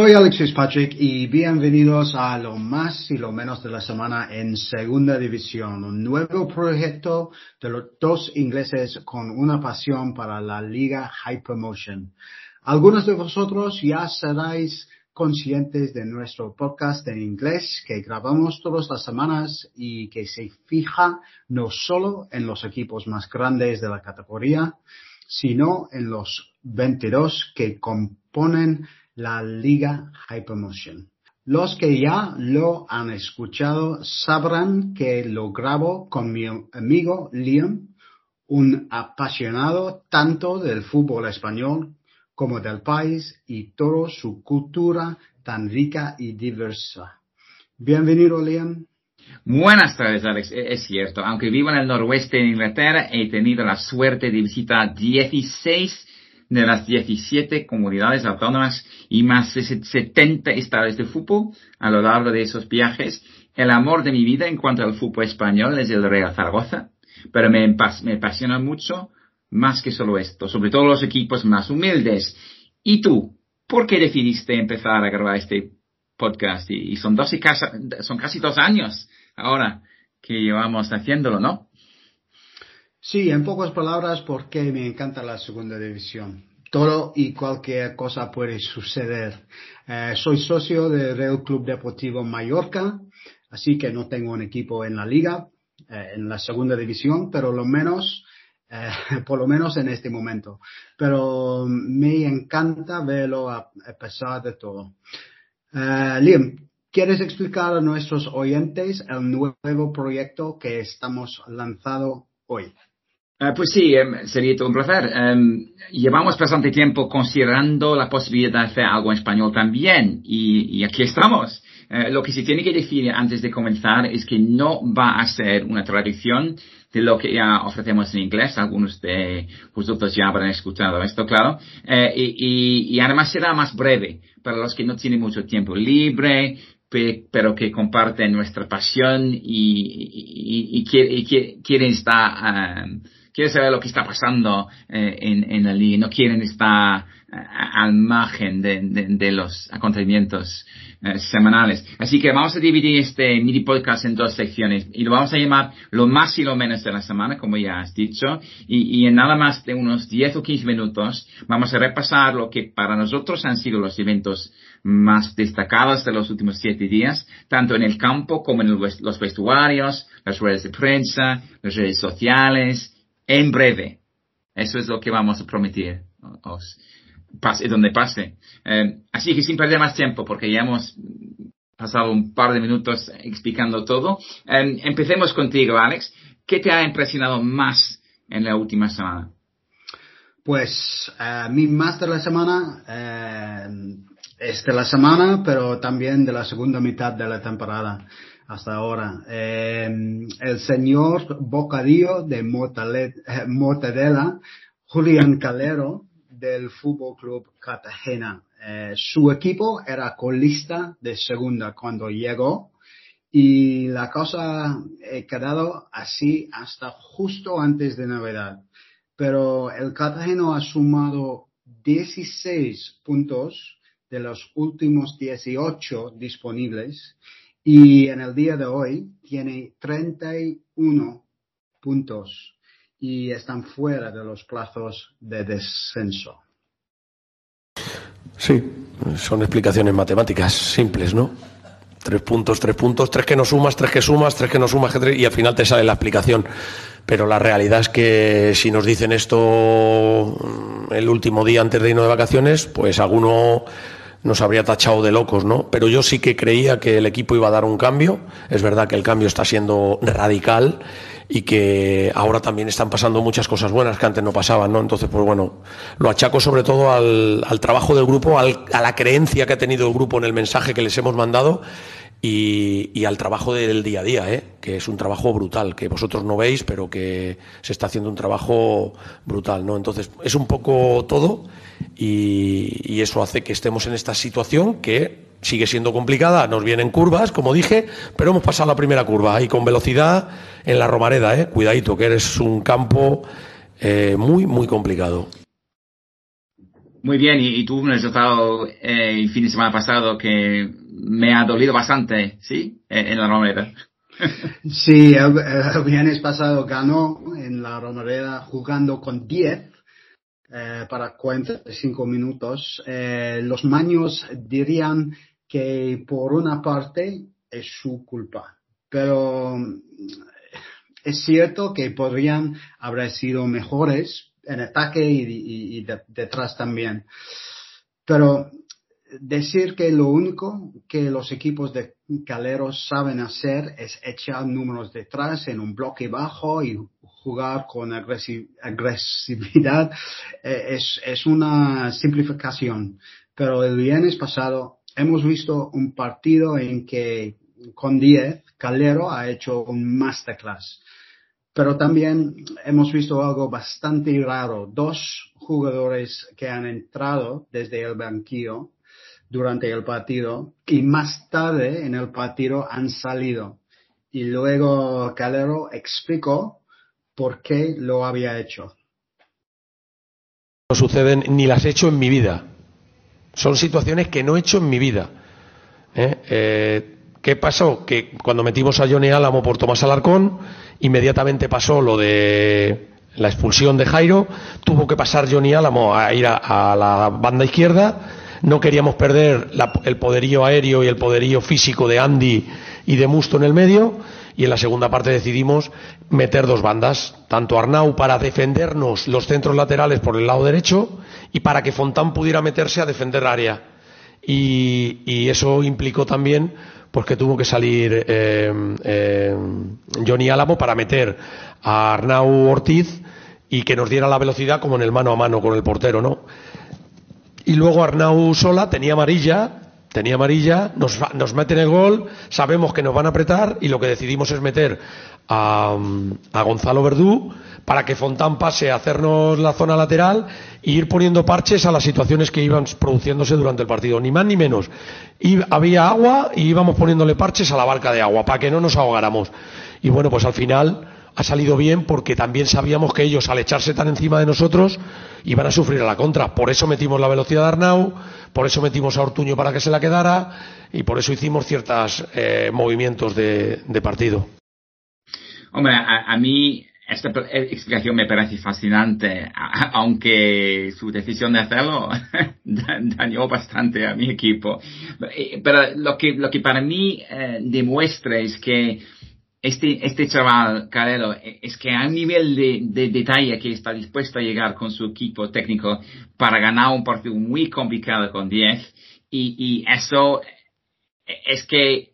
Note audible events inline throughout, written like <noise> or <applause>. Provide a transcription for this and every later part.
Soy Alexis Patrick y bienvenidos a lo más y lo menos de la semana en Segunda División, un nuevo proyecto de los dos ingleses con una pasión para la Liga Hypermotion. Algunos de vosotros ya seréis conscientes de nuestro podcast en inglés que grabamos todas las semanas y que se fija no solo en los equipos más grandes de la categoría, sino en los 22 que componen la Liga Hypermotion. Los que ya lo han escuchado sabrán que lo grabo con mi amigo Liam, un apasionado tanto del fútbol español como del país y toda su cultura tan rica y diversa. Bienvenido, Liam. Buenas tardes, Alex. E-, es cierto, aunque vivo en el noroeste de Inglaterra, he tenido la suerte de visitar 16 de las 17 comunidades autónomas y más de 70 estados de fútbol a lo largo de esos viajes. El amor de mi vida en cuanto al fútbol español es el Real Zaragoza, pero me, me apasiona mucho más que solo esto, sobre todo los equipos más humildes. ¿Y tú? ¿Por qué decidiste empezar a grabar este podcast? Y, son, dos y son casi dos años ahora que llevamos haciéndolo, ¿no? Sí, en pocas palabras, porque me encanta la segunda división. Todo y cualquier cosa puede suceder. Eh, soy socio del Real Club Deportivo Mallorca, así que no tengo un equipo en la liga, eh, en la segunda división, pero lo menos, eh, <laughs> por lo menos en este momento. Pero me encanta verlo a, pesar de todo. Liam, ¿quieres explicar a nuestros oyentes el nuevo proyecto que estamos lanzando hoy? Uh, pues sí, um, sería todo un placer. Um, llevamos bastante tiempo considerando la posibilidad de hacer algo en español también y, aquí estamos. Uh, lo que se tiene que decir antes de comenzar es que no va a ser una traducción de lo que ya ofrecemos en inglés. Algunos de vosotros ya habrán escuchado esto, claro. Uh, y, además será más breve para los que no tienen mucho tiempo libre, pero que comparten nuestra pasión y, quieren estar um, quieren saber lo que está pasando eh, en, en la liga, no quieren estar eh, al margen de, los acontecimientos eh, semanales. Así que vamos a dividir este mini podcast en dos secciones y lo vamos a llamar lo más y lo menos de la semana, como ya has dicho, y, y en nada más de unos 10 o 15 minutos vamos a repasar lo que para nosotros han sido los eventos más destacados de los últimos siete días, tanto en el campo como en los vestuarios, las redes de prensa, las redes sociales, en breve. Eso es lo que vamos a prometer. Os, pase donde pase. Eh, así que sin perder más tiempo, porque ya hemos pasado un par de minutos explicando todo. Eh, empecemos contigo, Alex. ¿Qué te ha impresionado más en la última semana? Pues a mí más de la semana eh, es de la semana, pero también de la segunda mitad de la temporada hasta ahora. Eh, el señor Bocadillo de eh, Mortadela, Julián Calero del Fútbol Club Cartagena. Eh, su equipo era colista de segunda cuando llegó y la cosa ha quedado así hasta justo antes de Navidad. Pero el Cartagena ha sumado 16 puntos de los últimos 18 disponibles y en el día de hoy tiene 31 puntos y están fuera de los plazos de descenso. Sí, son explicaciones matemáticas simples, ¿no? Tres puntos, tres puntos, tres que no sumas, tres que sumas, tres que no sumas, y al final te sale la explicación. Pero la realidad es que si nos dicen esto el último día antes de irnos de vacaciones, pues alguno nos habría tachado de locos, ¿no? Pero yo sí que creía que el equipo iba a dar un cambio. Es verdad que el cambio está siendo radical y que ahora también están pasando muchas cosas buenas que antes no pasaban, ¿no? Entonces, pues bueno, lo achaco sobre todo al, trabajo del grupo, al, a la creencia que ha tenido el grupo en el mensaje que les hemos mandado y, y, al trabajo del día a día, ¿eh? que es un trabajo brutal, que vosotros no veis, pero que se está haciendo un trabajo brutal, ¿no? Entonces, es un poco todo y, y eso hace que estemos en esta situación que sigue siendo complicada, nos vienen curvas, como dije, pero hemos pasado la primera curva y con velocidad en la Romareda, ¿eh? Cuidadito, que eres un campo eh, muy, muy complicado. Muy bien, y, tuvo un resultado eh, el fin de semana pasado que me ha dolido bastante, ¿sí? En, la Romareda. <laughs> sí, el, viernes pasado ganó en la Romareda jugando con 10 eh, para 45 minutos. Eh, los maños dirían que por una parte es su culpa, pero es cierto que podrían haber sido mejores en ataque y, detrás también. Pero decir que lo único que los equipos de Caleros saben hacer es echar números detrás en un bloque bajo y jugar con agresividad eh, es, es una simplificación. Pero el viernes pasado hemos visto un partido en que con 10 Calero ha hecho un masterclass. Pero también hemos visto algo bastante raro. Dos jugadores que han entrado desde el banquillo durante el partido y más tarde en el partido han salido. Y luego Calero explicó por qué lo había hecho. No suceden ni las he hecho en mi vida. Son situaciones que no he hecho en mi vida. ¿Eh? Eh, qué pasó? Que cuando metimos a Johnny Álamo por Tomás Alarcón, Inmediatamente pasó lo de la expulsión de Jairo, tuvo que pasar Johnny Álamo a ir a, la banda izquierda, no queríamos perder el poderío aéreo y el poderío físico de Andy y de Musto en el medio, y en la segunda parte decidimos meter dos bandas, tanto Arnau para defendernos los centros laterales por el lado derecho y para que Fontán pudiera meterse a defender área. y eso implicó también porque tuvo que salir eh, eh, Johnny Álamo para meter a Arnau Ortiz y que nos diera la velocidad como en el mano a mano con el portero, ¿no? Y luego Arnau sola tenía amarilla, tenía amarilla, nos, nos meten el gol, sabemos que nos van a apretar y lo que decidimos es meter a, a Gonzalo Verdú para que Fontán pase a hacernos la zona lateral e ir poniendo parches a las situaciones que iban produciéndose durante el partido, ni más ni menos. Y había agua y íbamos poniéndole parches a la barca de agua para que no nos ahogáramos. Y bueno, pues al final ha salido bien porque también sabíamos que ellos al echarse tan encima de nosotros iban a sufrir a la contra. Por eso metimos la velocidad de Arnau, por eso metimos a Ortuño para que se la quedara y por eso hicimos ciertos eh, movimientos de, partido. Hombre, a, mí esta explicación me parece fascinante, aunque su decisión de hacerlo <laughs> dañó bastante a mi equipo. Eh, pero lo que, lo que para mí eh, demuestra es que este, este chaval, Carelo, e, es que a un nivel de, detalle que está dispuesto a llegar con su equipo técnico para ganar un partido muy complicado con 10 y, y eso e, es que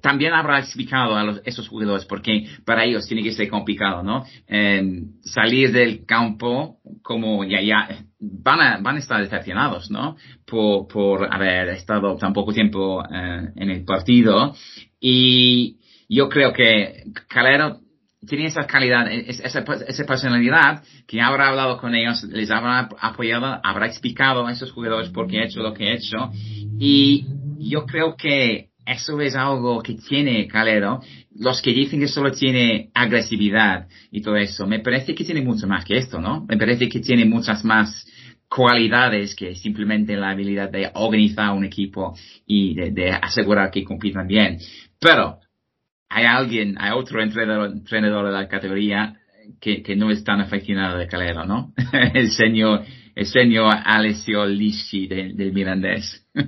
también habrá explicado a los, esos jugadores porque para ellos tiene que ser complicado, ¿no? Em, salir del campo como ya, ya, van a, van a estar decepcionados, ¿no? Por, por haber estado tan poco tiempo eh, en el partido. Y yo creo que Calero tiene esa calidad, esa, esa personalidad que habrá hablado con ellos, les habrá apoyado, habrá explicado a esos jugadores por qué ha hecho lo que ha hecho. Y yo creo que eso es algo que tiene Calero. Los que dicen que solo tiene agresividad y todo eso, me parece que tiene mucho más que esto, ¿no? Me parece que tiene muchas más cualidades que simplemente la habilidad de organizar un equipo y de, asegurar que compitan bien. Pero hay alguien, hay otro entrenador, de la categoría que, no es tan aficionado de Calero, ¿no? <laughs> el señor, el señor Alessio Lisci del Mirandés. <laughs>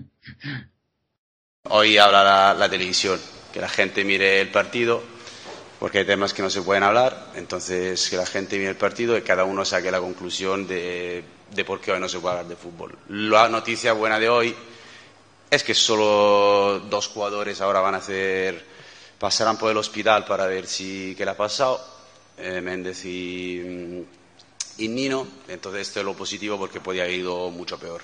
Hoy habla la, televisión, que la gente mire el partido, porque hay temas que no se pueden hablar, entonces que la gente mire el partido y cada uno saque la conclusión de, por qué hoy no se puede hablar de fútbol. La noticia buena de hoy es que solo dos jugadores ahora van a hacer, pasarán por el hospital para ver si qué le ha pasado, eh, Méndez y, y Nino, entonces esto es lo positivo porque podía haber ido mucho peor.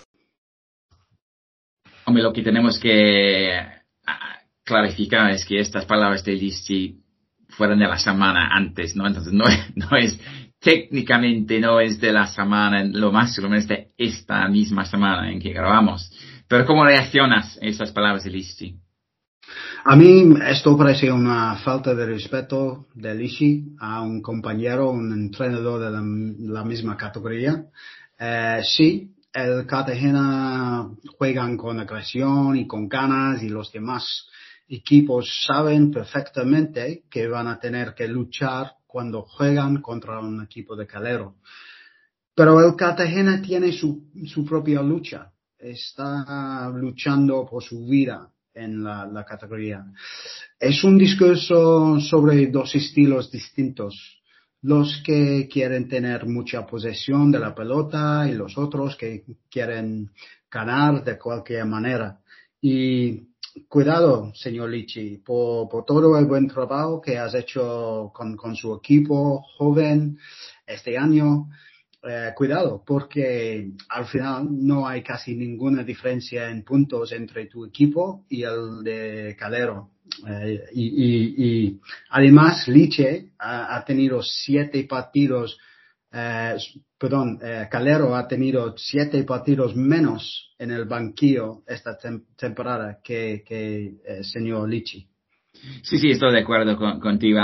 Hombre, lo que tenemos que clarificar es que estas palabras de Listi fueron de la semana antes, ¿no? Entonces no, no es, técnicamente no es de la semana, lo más lo menos de esta misma semana en que grabamos. Pero ¿cómo reaccionas a esas palabras de Listi? A mí esto parece una falta de respeto de Lishi a un compañero, un entrenador de la, misma categoría. Eh, sí, el Cartagena juegan con agresión y con ganas y los demás equipos saben perfectamente que van a tener que luchar cuando juegan contra un equipo de Calero. Pero el Cartagena tiene su, su propia lucha. Está luchando por su vida en la, categoría. Es un discurso sobre dos estilos distintos. Los que quieren tener mucha posesión de la pelota y los otros que quieren ganar de cualquier manera. Y cuidado, señor Lichi, por, por, todo el buen trabajo que has hecho con, con su equipo joven este año. Eh, cuidado, porque al final no hay casi ninguna diferencia en puntos entre tu equipo y el de Calero. Eh, y, además, Liche ha, tenido siete partidos eh, perdón, Calero ha tenido siete partidos menos en el banquillo esta tem temporada que, que señor Lichi. Sí, sí, estoy de acuerdo con, contigo.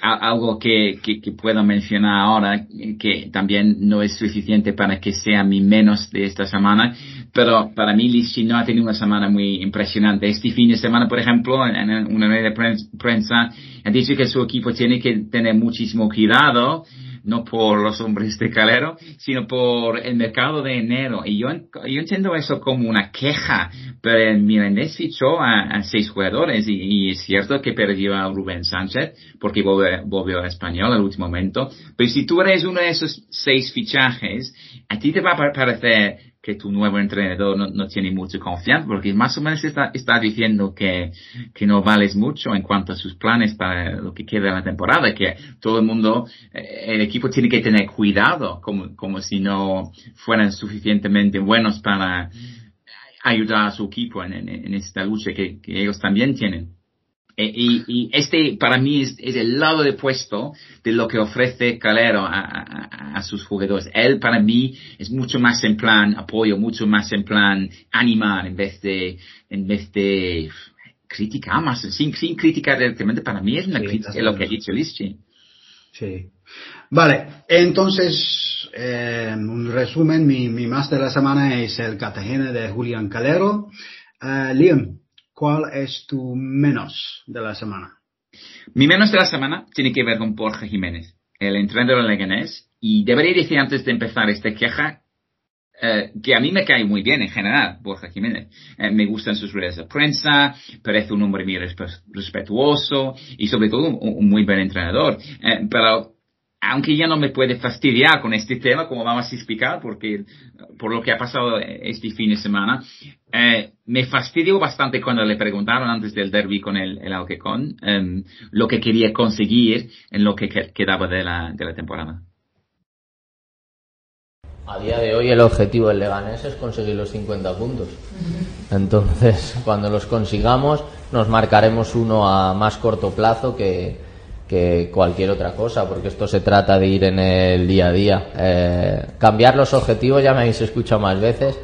Algo que, que, que, puedo mencionar ahora, que también no es suficiente para que sea mi menos de esta semana, pero para mí Lichi no ha tenido una semana muy impresionante. Este fin de semana, por ejemplo, en una red de prensa, ha dicho que su equipo tiene que tener muchísimo cuidado no por los hombres de Calero, sino por el mercado de enero. Y yo, yo entiendo eso como una queja, pero el Mirandés fichó a, a seis jugadores y, y, es cierto que perdió a Rubén Sánchez porque volvió, volvió a español al último momento. Pero si tú eres uno de esos seis fichajes, a ti te va a parecer que tu nuevo entrenador no, tiene mucha confianza, porque más o menos está, está diciendo que, que, no vales mucho en cuanto a sus planes para lo que queda de la temporada, que todo el mundo, eh, el equipo tiene que tener cuidado, como, como si no fueran suficientemente buenos para ayudar a su equipo en, esta lucha que ellos también tienen. Eh, y, y, este para mí es, es, el lado de puesto de lo que ofrece Calero a, a, a, sus jugadores. Él para mí es mucho más en plan apoyo, mucho más en plan animar en vez de, en vez de criticar más, sin, sin criticar directamente. Para mí es una sí, crítica lo que ha dicho Lischi. Sí. Vale, entonces, eh, un resumen, mi, mi más de la semana es el Cartagena de Julián Calero. Uh, Liam, ¿Cuál es tu menos de la semana? Mi menos de la semana tiene que ver con Borja Jiménez, el entrenador de Leganés. Y debería decir antes de empezar esta queja eh, que a mí me cae muy bien en general, Borja Jiménez. Eh, me gustan sus redes de prensa, parece un hombre muy respetuoso y sobre todo un, un muy buen entrenador. Eh, pero aunque ya no me puede fastidiar con este tema, como vamos a explicar, porque por lo que ha pasado este fin de semana, eh, me fastidió bastante cuando le preguntaron antes del derby con el, el eh, lo que quería conseguir en lo que quedaba de la, de la temporada. A día de hoy el objetivo del Leganés es conseguir los 50 puntos. Entonces, cuando los consigamos, nos marcaremos uno a más corto plazo que, que cualquier otra cosa, porque esto se trata de ir en el día a día. Eh, cambiar los objetivos, ya me habéis escuchado más veces,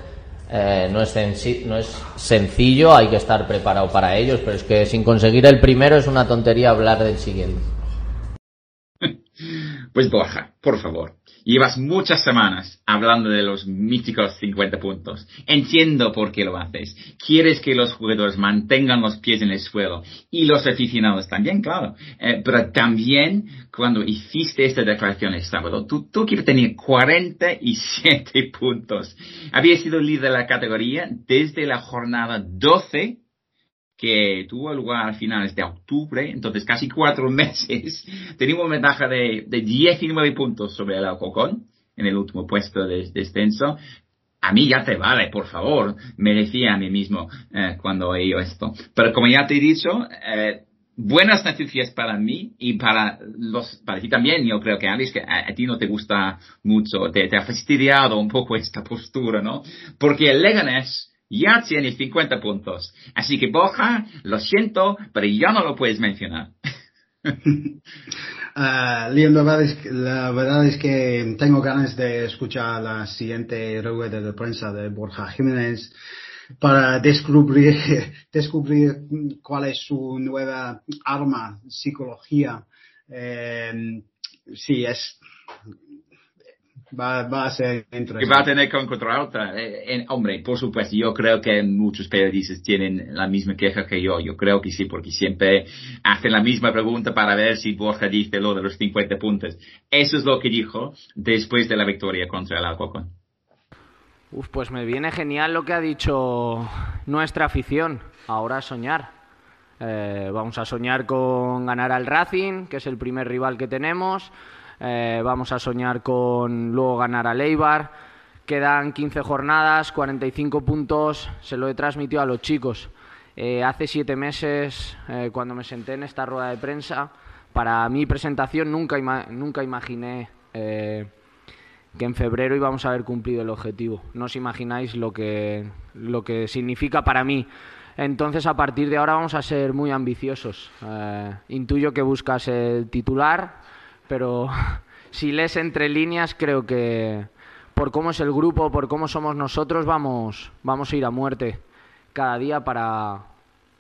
eh, no, es no es sencillo, hay que estar preparado para ellos, pero es que sin conseguir el primero es una tontería hablar del siguiente. <laughs> Pues Borja, por favor, Llevas muchas semanas hablando de los míticos 50 puntos. Entiendo por qué lo haces. Quieres que los jugadores mantengan los pies en el suelo y los aficionados también, claro. Eh, pero también cuando hiciste esta declaración el sábado, tú, tú quieres tener 47 puntos. Había sido líder de la categoría desde la jornada 12 que tuvo lugar a finales de octubre, entonces casi cuatro <laughs> meses, teníamos una ventaja de, de 19 puntos sobre el Alcocón en el último puesto de descenso. A mí ya te vale, por favor, me decía a mí mismo eh, cuando oí esto. Pero como ya te he dicho, eh, buenas noticias para mí y para los, para ti también. Yo creo que Alice, que a, a ti no te gusta mucho, te, te, ha fastidiado un poco esta postura, ¿no? Porque el Leganés ya tiene 50 puntos. Así que Borja, lo siento, pero ya no lo puedes mencionar. <laughs> Liam, la verdad, es que, tengo ganas de escuchar la siguiente rueda de prensa de Borja Jiménez para descubrir, <laughs> descubrir cuál es su nueva arma, psicología. Eh, es Va, va a ser interesante. Que va a tener con contra otra. Eh, hombre, por supuesto, yo creo que muchos periodistas tienen la misma queja que yo. Yo creo que sí, porque siempre hacen la misma pregunta para ver si Borja dice lo de los 50 puntos. Eso es lo que dijo después de la victoria contra el Alcorcón. Uf, pues me viene genial lo que ha dicho nuestra afición. Ahora soñar. Eh, vamos a soñar con ganar al Racing, que es el primer rival que tenemos. Eh, vamos a soñar con luego ganar al Eibar. Quedan 15 jornadas, 45 puntos. Se lo he transmitido a los chicos. Eh, hace siete meses, cuando me senté en esta rueda de prensa, para mi presentación nunca, nunca imaginé que en febrero íbamos a haber cumplido el objetivo. No os imagináis lo que, lo que significa para mí. Entonces, a partir de ahora vamos a ser muy ambiciosos. Eh, intuyo que buscas el titular, pero <laughs> si lees entre líneas, creo que por cómo es el grupo, por cómo somos nosotros, vamos, vamos a ir a muerte cada día para,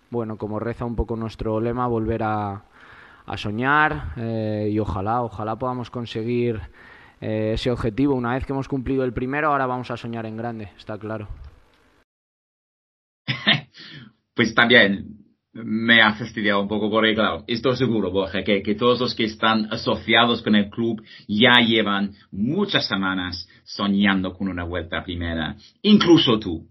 bueno, como reza un poco nuestro lema, volver a, soñar eh, y ojalá, ojalá podamos conseguir eh, ese objetivo. Una vez que hemos cumplido el primero, ahora vamos a soñar en grande, está claro. <laughs> pues también me ha fastidiado un poco porque, claro, estoy seguro, Borja, que, que todos los que están asociados con el club ya llevan muchas semanas soñando con una vuelta primera, incluso tú.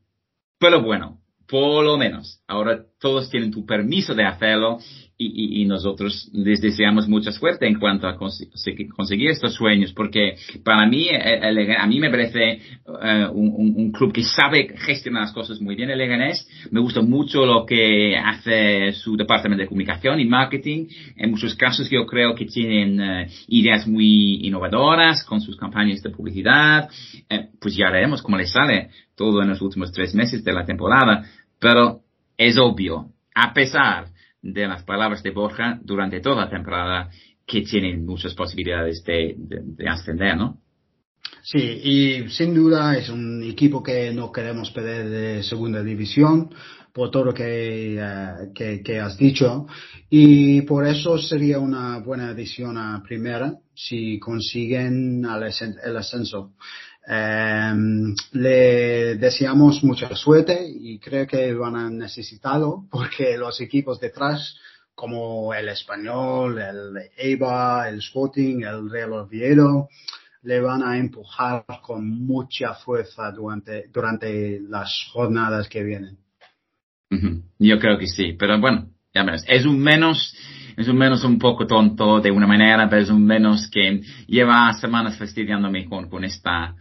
Pero bueno, por lo menos, ahora todos tienen tu permiso de hacerlo y, y, nosotros les deseamos mucha suerte en cuanto a conseguir estos sueños, porque para mí, el, a mí me parece eh, un, un, club que sabe gestionar las cosas muy bien, el Leganés. Me gusta mucho lo que hace su departamento de comunicación y marketing. En muchos casos yo creo que tienen eh, ideas muy innovadoras con sus campañas de publicidad. Eh, pues ya veremos cómo les sale todo en los últimos tres meses de la temporada, pero es obvio, a pesar de las palabras de Borja durante toda la temporada que tienen muchas posibilidades de, ascender, ¿no? Sí, y sin duda es un equipo que no queremos perder de segunda división por todo lo que, eh, que, has dicho y por eso sería una buena adición a primera si consiguen el ascenso. Em, le deseamos mucha suerte y creo que van a necesitarlo porque los equipos detrás como el Español, el EIBA, el Sporting, el Real Oviedo, le van a empujar con mucha fuerza durante, durante las jornadas que vienen. Yo creo que sí, pero bueno, ya ves, es un menos, es un menos un poco tonto de una manera, pero es un menos que lleva semanas fastidiándome con, con esta,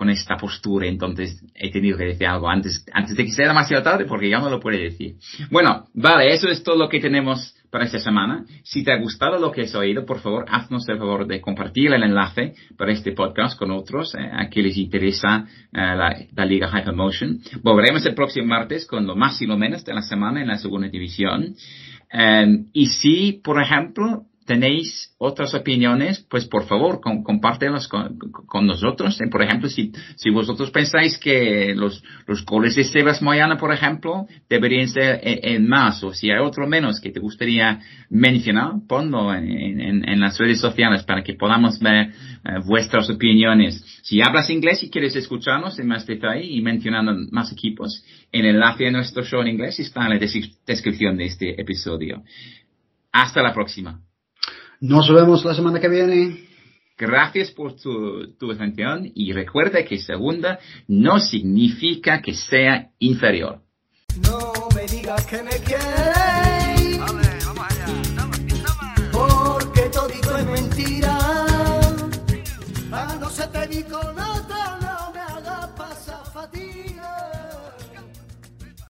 con esta postura, entonces he tenido que decir algo antes, antes de que sea demasiado tarde porque ya no lo puede decir. Bueno, vale, eso es todo lo que tenemos para esta semana. Si te ha gustado lo que has oído, por favor, haznos el favor de compartir el enlace para este podcast con otros eh, a quienes les interesa eh, la, la, Liga Hypermotion. Volveremos el próximo martes con lo más y lo menos de la semana en la segunda división. Eh, y si, por ejemplo, tenéis otras opiniones, pues por favor, compártelas con, nosotros. Eh, por ejemplo, si, si vosotros pensáis que los, los goles de Sebas Moyana, por ejemplo, deberían ser en, más, o si hay otro menos que te gustaría mencionar, ponlo en, las redes sociales para que podamos ver eh, vuestras opiniones. Si hablas inglés y quieres escucharnos en más detalle y mencionando más equipos, el enlace a nuestro show en inglés está en la descripción de este episodio. Hasta la próxima. Nos vemos la semana que viene. Gracias por tu, tu atención y recuerda que segunda no significa que sea inferior. No me digas que me quieres.